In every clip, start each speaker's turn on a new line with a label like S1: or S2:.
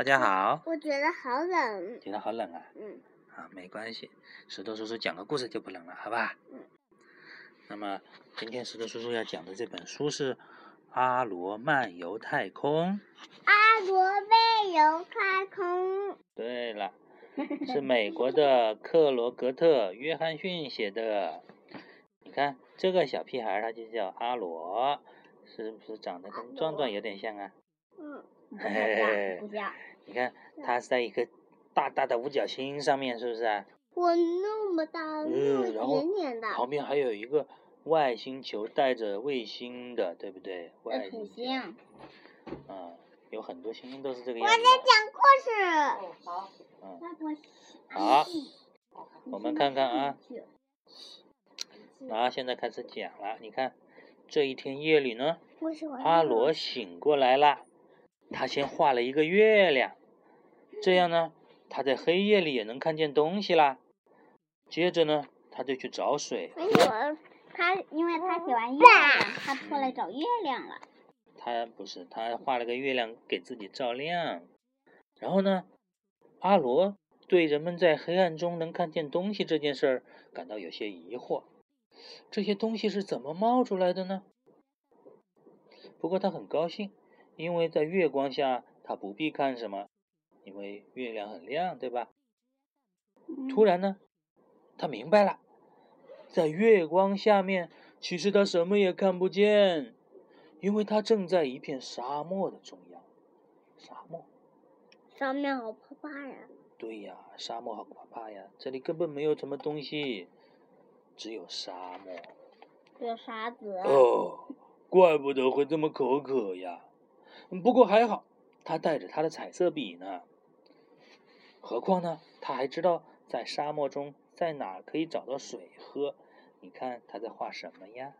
S1: 大家好。
S2: 我觉得好冷。
S1: 觉得好冷啊？
S2: 嗯。
S1: 啊，没关系，石头叔叔讲个故事就不冷了，好吧？
S2: 嗯。
S1: 那么今天石头叔叔要讲的这本书是《阿罗漫游太空》。
S2: 阿罗漫游太空。
S1: 对了，是美国的克罗格特·约翰逊写的。你看这个小屁孩，他就叫阿罗，是不是长得跟壮壮有点像啊？
S2: 嗯。
S1: 嘿嘿嘿。你看，它是在一个大大的五角星上面，是不是啊？
S2: 我那么大，那么点点的。
S1: 旁边还有一个外星球带着卫星的，对不对？外
S2: 土星。
S1: 嗯，有很多星星都是这个样子。
S2: 我在讲故
S1: 事。好。嗯。好。我们看看啊。啊，现在开始讲了。你看，这一天夜里呢，阿罗醒过来了。他先画了一个月亮，这样呢，他在黑夜里也能看见东西啦。接着呢，他就去找水。
S2: 他因为他喜欢月亮，他出来找月亮了。
S1: 他不是，他画了个月亮给自己照亮。然后呢，阿罗对人们在黑暗中能看见东西这件事儿感到有些疑惑。这些东西是怎么冒出来的呢？不过他很高兴。因为在月光下，他不必看什么，因为月亮很亮，对吧？突然呢，他明白了，在月光下面，其实他什么也看不见，因为他正在一片沙漠的中央。沙漠，
S2: 上面好可怕呀！
S1: 对呀，沙漠好可怕呀！这里根本没有什么东西，只有沙漠。
S2: 有沙子。
S1: 哦，怪不得会这么口渴呀！不过还好，他带着他的彩色笔呢。何况呢，他还知道在沙漠中在哪可以找到水喝。你看他在画什么呀？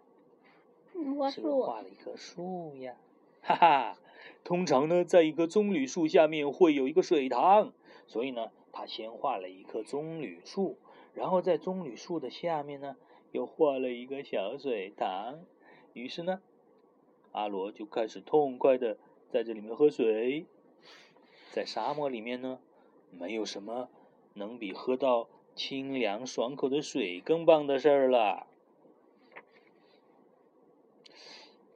S2: 画
S1: 了一棵树呀，哈哈。通常呢，在一棵棕榈树下面会有一个水塘，所以呢，他先画了一棵棕榈树，然后在棕榈树的下面呢，又画了一个小水塘。于是呢，阿罗就开始痛快的。在这里面喝水，在沙漠里面呢，没有什么能比喝到清凉爽口的水更棒的事儿了。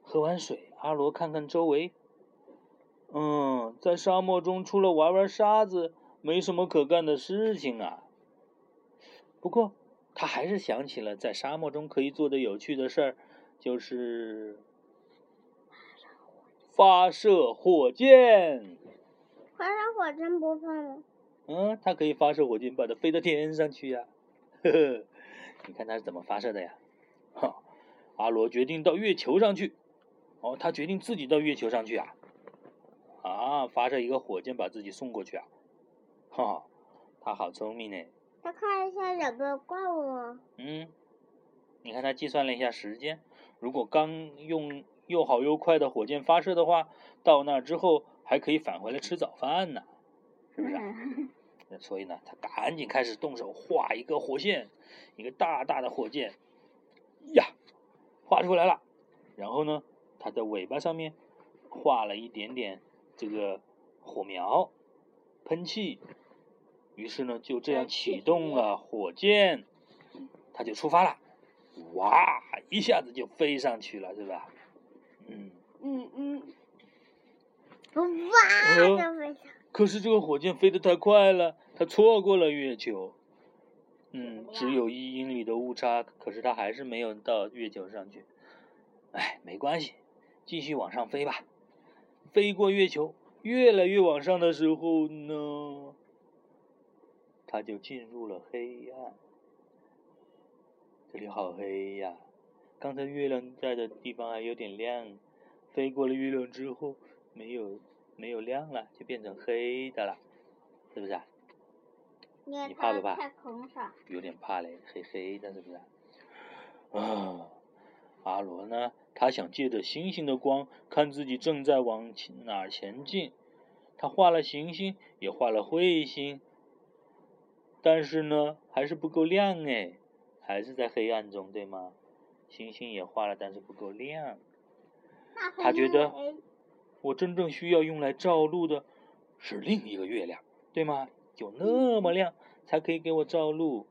S1: 喝完水，阿罗看看周围，嗯，在沙漠中除了玩玩沙子，没什么可干的事情啊。不过，他还是想起了在沙漠中可以做的有趣的事儿，就是。发射火箭，
S2: 发射火箭不怕吗？
S1: 嗯，它可以发射火箭，把它飞到天上去呀。呵呵，你看它是怎么发射的呀？哈，阿罗决定到月球上去。哦，他决定自己到月球上去啊。啊，发射一个火箭把自己送过去啊。哈，他好聪明呢。
S2: 他看一下有没有怪物吗？
S1: 嗯，你看他计算了一下时间，如果刚用。又好又快的火箭发射的话，到那之后还可以返回来吃早饭呢，是不是？所以呢，他赶紧开始动手画一个火箭，一个大大的火箭，呀，画出来了。然后呢，他在尾巴上面画了一点点这个火苗，喷气。于是呢，就这样启动了火箭，他就出发了。哇，一下子就飞上去了，是吧？
S2: 嗯嗯嗯，哇！
S1: 可是这个火箭飞得太快了，它错过了月球。嗯，只有一英里的误差，可是它还是没有到月球上去。哎，没关系，继续往上飞吧。飞过月球，越来越往上的时候呢，它就进入了黑暗。这里好黑呀！刚才月亮在的地方还有点亮，飞过了月亮之后，没有没有亮了，就变成黑的了，是不是啊？
S2: 你
S1: 怕不怕？有点怕嘞，黑黑的，是不是？啊，阿罗呢？他想借着星星的光，看自己正在往哪儿前进。他画了行星，也画了彗星，但是呢，还是不够亮哎，还是在黑暗中，对吗？星星也画了，但是不够亮。他觉得，我真正需要用来照路的，是另一个月亮，对吗？有那么亮，才可以给我照路。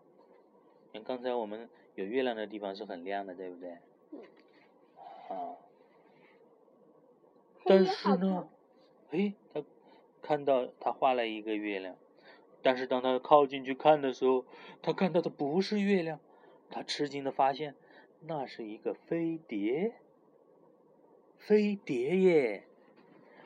S1: 像刚才我们有月亮的地方是很亮的，对不对？啊。但是呢，哎，他看到他画了一个月亮，但是当他靠近去看的时候，他看到的不是月亮，他吃惊的发现那是一个飞碟。飞碟耶！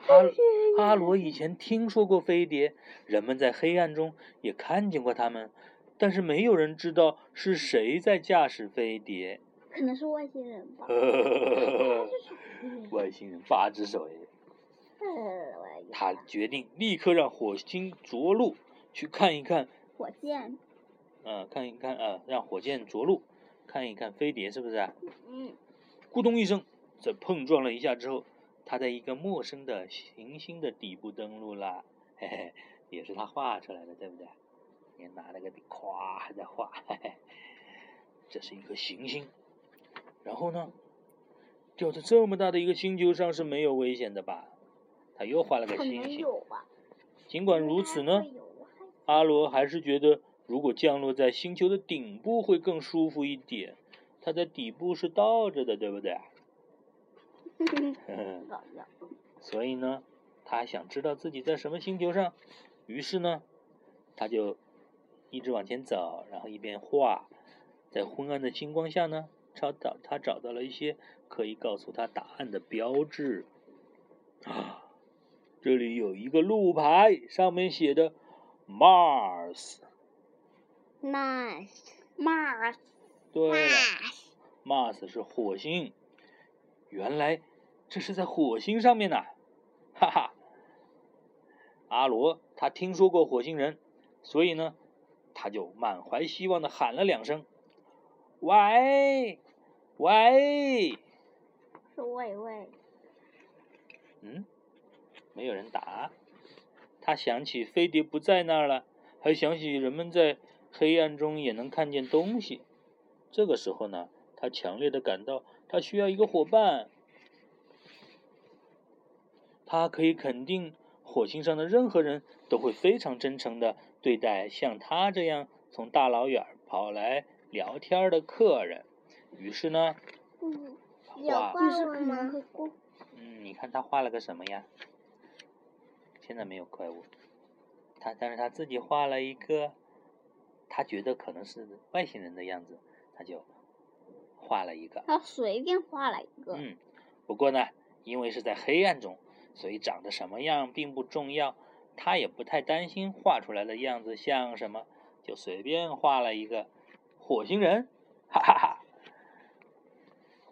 S1: 阿阿罗以前听说过飞碟，人们在黑暗中也看见过他们，但是没有人知道是谁在驾驶飞碟。
S2: 可能是外星人吧。
S1: 外星人八只手哎。他决定立刻让火星着陆，去看一看。
S2: 火箭。
S1: 嗯，看一看啊，让火箭着陆，看一看飞碟是不是
S2: 啊？嗯。
S1: 咕咚一声。在碰撞了一下之后，他在一个陌生的行星的底部登陆了，嘿嘿，也是他画出来的，对不对？也拿了个笔，咵还在画，嘿嘿，这是一颗行星。然后呢，掉在这么大的一个星球上是没有危险的吧？他又画了个星星。尽管如此呢，阿罗还是觉得如果降落在星球的顶部会更舒服一点。它在底部是倒着的，对不对？所以呢，他还想知道自己在什么星球上，于是呢，他就一直往前走，然后一边画，在昏暗的星光下呢，找找他找到了一些可以告诉他答案的标志。啊，这里有一个路牌，上面写的 Mars。
S2: Mars，Mars。
S1: 对了，Mars 是火星。原来。这是在火星上面呢，哈哈！阿罗他听说过火星人，所以呢，他就满怀希望的喊了两声：“喂，喂！”
S2: 是喂喂。
S1: 嗯，没有人答。他想起飞碟不在那儿了，还想起人们在黑暗中也能看见东西。这个时候呢，他强烈的感到他需要一个伙伴。他可以肯定，火星上的任何人都会非常真诚的对待像他这样从大老远跑来聊天的客人。于是呢，
S2: 画，
S1: 嗯，你看他画了个什么呀？现在没有怪物，他但是他自己画了一个，他觉得可能是外星人的样子，他就画了一个。
S2: 他随便画了一个。
S1: 嗯，不过呢，因为是在黑暗中。所以长得什么样并不重要，他也不太担心画出来的样子像什么，就随便画了一个火星人，哈哈哈。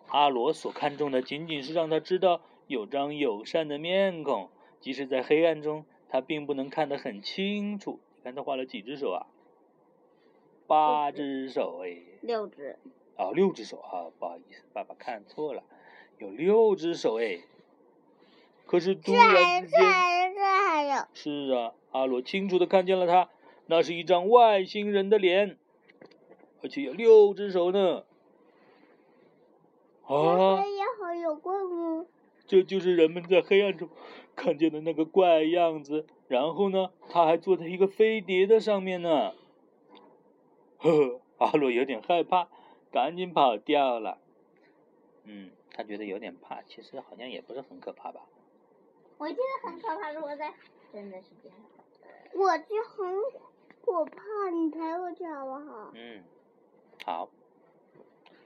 S1: 阿罗所看重的仅仅是让他知道有张友善的面孔，即使在黑暗中，他并不能看得很清楚。你看他画了几只手啊？八只手哎。
S2: 六只。
S1: 哦，六只手啊，不好意思，爸爸看错了，有六只手哎。可是突然之间，是啊，阿罗清楚的看见了他，那是一张外星人的脸，而且有六只手呢。
S2: 啊！
S1: 这就是人们在黑暗中看见的那个怪样子。然后呢，他还坐在一个飞碟的上面呢。呵，阿罗有点害怕，赶紧跑掉了。嗯，他觉得有点怕，其实好像也不是很可怕吧。
S2: 我觉得很可怕，如果在真的是这样。我就很我怕，你陪我去好不好？
S1: 嗯，好。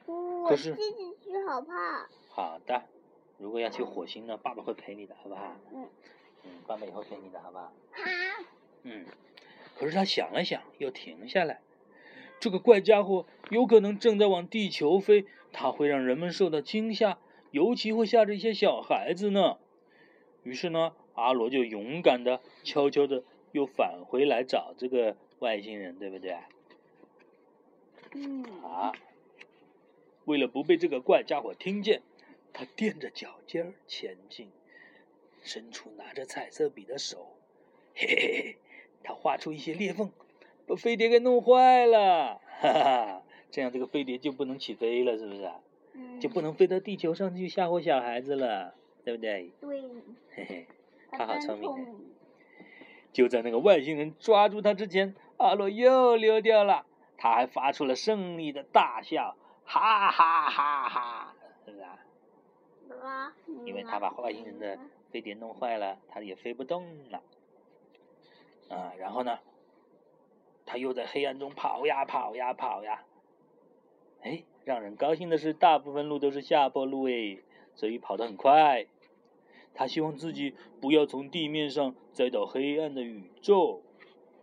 S2: 我自己去好怕。
S1: 好的，如果要去火星呢，爸爸会陪你的，好不好？
S2: 嗯。
S1: 嗯，爸爸以后陪你的好不好？
S2: 好。
S1: 嗯，可是他想了想，又停下来。这个怪家伙有可能正在往地球飞，它会让人们受到惊吓，尤其会吓着一些小孩子呢。于是呢，阿罗就勇敢的、悄悄的又返回来找这个外星人，对不对？
S2: 嗯。
S1: 啊，为了不被这个怪家伙听见，他踮着脚尖儿前进，伸出拿着彩色笔的手，嘿嘿嘿，他画出一些裂缝，把飞碟给弄坏了，哈哈，这样这个飞碟就不能起飞了，是不是？
S2: 嗯。
S1: 就不能飞到地球上去吓唬小孩子了。对不对？
S2: 对。
S1: 嘿嘿，他好聪明。就在那个外星人抓住他之前，阿洛又溜掉了。他还发出了胜利的大笑，哈哈哈哈！是不是啊？因为他把外星人的飞碟弄坏了，他也飞不动了。啊，然后呢，他又在黑暗中跑呀跑呀跑呀。哎，让人高兴的是，大部分路都是下坡路哎，所以跑得很快。他希望自己不要从地面上栽到黑暗的宇宙，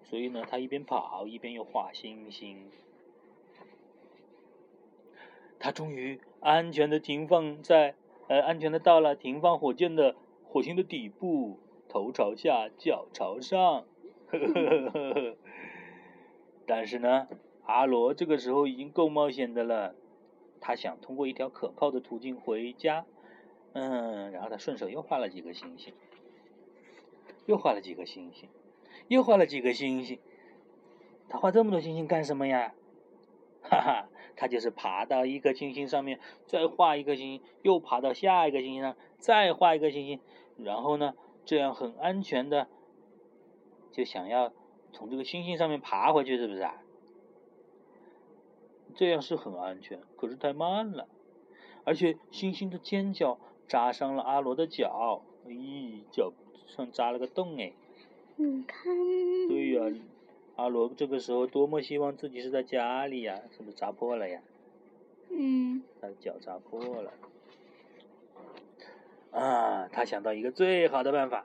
S1: 所以呢，他一边跑一边又画星星。他终于安全的停放在，呃，安全的到了停放火箭的火星的底部，头朝下，脚朝上。呵呵呵呵呵。但是呢，阿罗这个时候已经够冒险的了，他想通过一条可靠的途径回家。嗯，然后他顺手又画了几个星星，又画了几个星星，又画了几个星星。他画这么多星星干什么呀？哈哈，他就是爬到一颗星星上面，再画一颗星星，又爬到下一个星星上，再画一个星星，然后呢，这样很安全的，就想要从这个星星上面爬回去，是不是啊？这样是很安全，可是太慢了，而且星星的尖角。扎伤了阿罗的脚，咦，脚上扎了个洞哎！
S2: 你看。
S1: 对呀，阿罗这个时候多么希望自己是在家里呀，是不是扎破了呀？
S2: 嗯。
S1: 他的脚扎破了。啊，他想到一个最好的办法，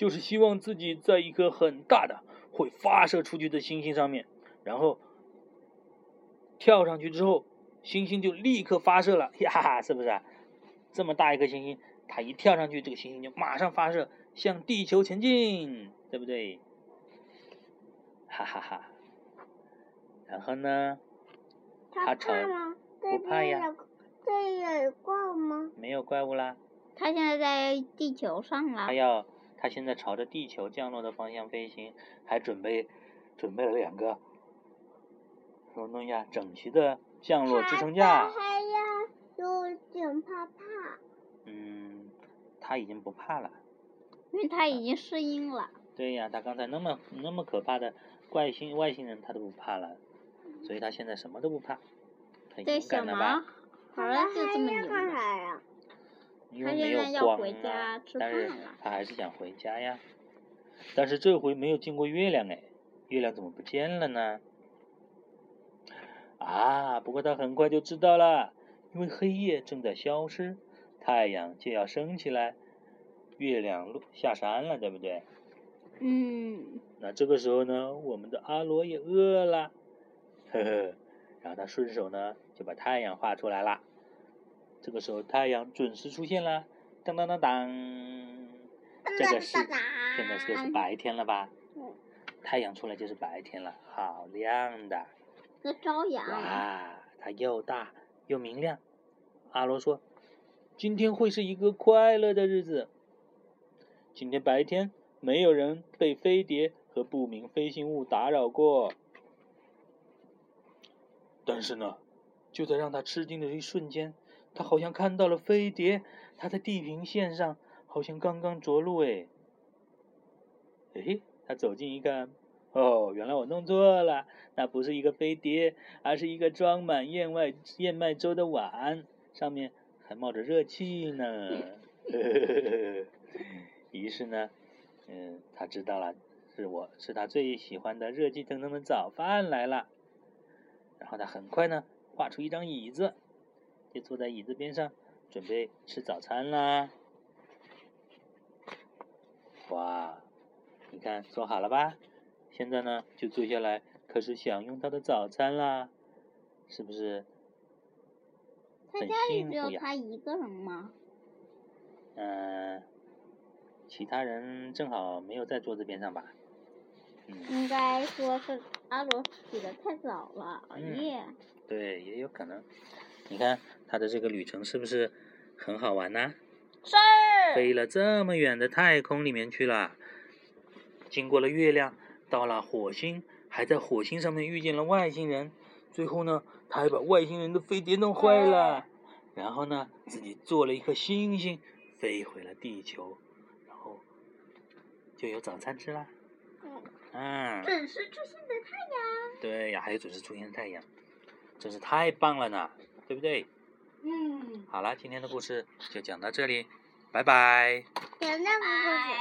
S1: 就是希望自己在一颗很大的、会发射出去的星星上面，然后跳上去之后，星星就立刻发射了 呀，是不是？这么大一颗星星，它一跳上去，这个星星就马上发射，向地球前进，对不对？哈哈哈。然后呢？
S2: 他怕吗？
S1: 不怕呀。
S2: 这有怪物吗？
S1: 没有怪物啦。
S2: 它现在在地球上了。
S1: 它要，他现在朝着地球降落的方向飞行，还准备准备了两个什么东西啊？整齐的降落支撑架。
S2: 有点怕怕。
S1: 嗯，他已经不怕了。
S2: 因为他已经适应了。
S1: 对呀，他刚才那么那么可怕的怪星外星人，他都不怕了，所以他现在什么都不怕，很勇敢了吧？
S2: 好了，就这么牛。
S1: 因为没有光啊，但是他还是想回家呀。但是这回没有见过月亮哎，月亮怎么不见了呢？啊，不过他很快就知道了。因为黑夜正在消失，太阳就要升起来，月亮落下山了，对不对？
S2: 嗯。
S1: 那这个时候呢，我们的阿罗也饿了，呵呵，然后他顺手呢就把太阳画出来了。这个时候太阳准时出现了，当当当当，这个是现在就是白天了吧？太阳出来就是白天了，好亮的。
S2: 在朝阳。
S1: 哇，它又大。又明亮，阿罗说：“今天会是一个快乐的日子。今天白天没有人被飞碟和不明飞行物打扰过。但是呢，就在让他吃惊的一瞬间，他好像看到了飞碟，它在地平线上，好像刚刚着陆。哎，哎，他走近一看。”哦，原来我弄错了，那不是一个飞碟，而是一个装满燕麦燕麦粥的碗，上面还冒着热气呢。于是呢，嗯，他知道了，是我是他最喜欢的热气腾腾的早饭来了。然后他很快呢，画出一张椅子，就坐在椅子边上，准备吃早餐啦。哇，你看，做好了吧？现在呢，就坐下来开始享用他的早餐啦，是不是？
S2: 他家里只有他一个人吗？
S1: 嗯，其他人正好没有在桌子边上吧？
S2: 嗯。应该说是阿罗起的太早了，熬夜。
S1: 对，也有可能。你看他的这个旅程是不是很好玩呢？
S2: 是。
S1: 飞了这么远的太空里面去了，经过了月亮。到了火星，还在火星上面遇见了外星人，最后呢，他还把外星人的飞碟弄坏了，然后呢，自己做了一颗星星，飞回了地球，然后就有早餐吃啦。
S2: 嗯。
S1: 嗯。
S2: 准时出现的太阳。
S1: 对呀，还有准时出现的太阳，真是太棒了呢，对不对？
S2: 嗯。
S1: 好了，今天的故事就讲到这里，拜拜。
S2: 讲那个故事。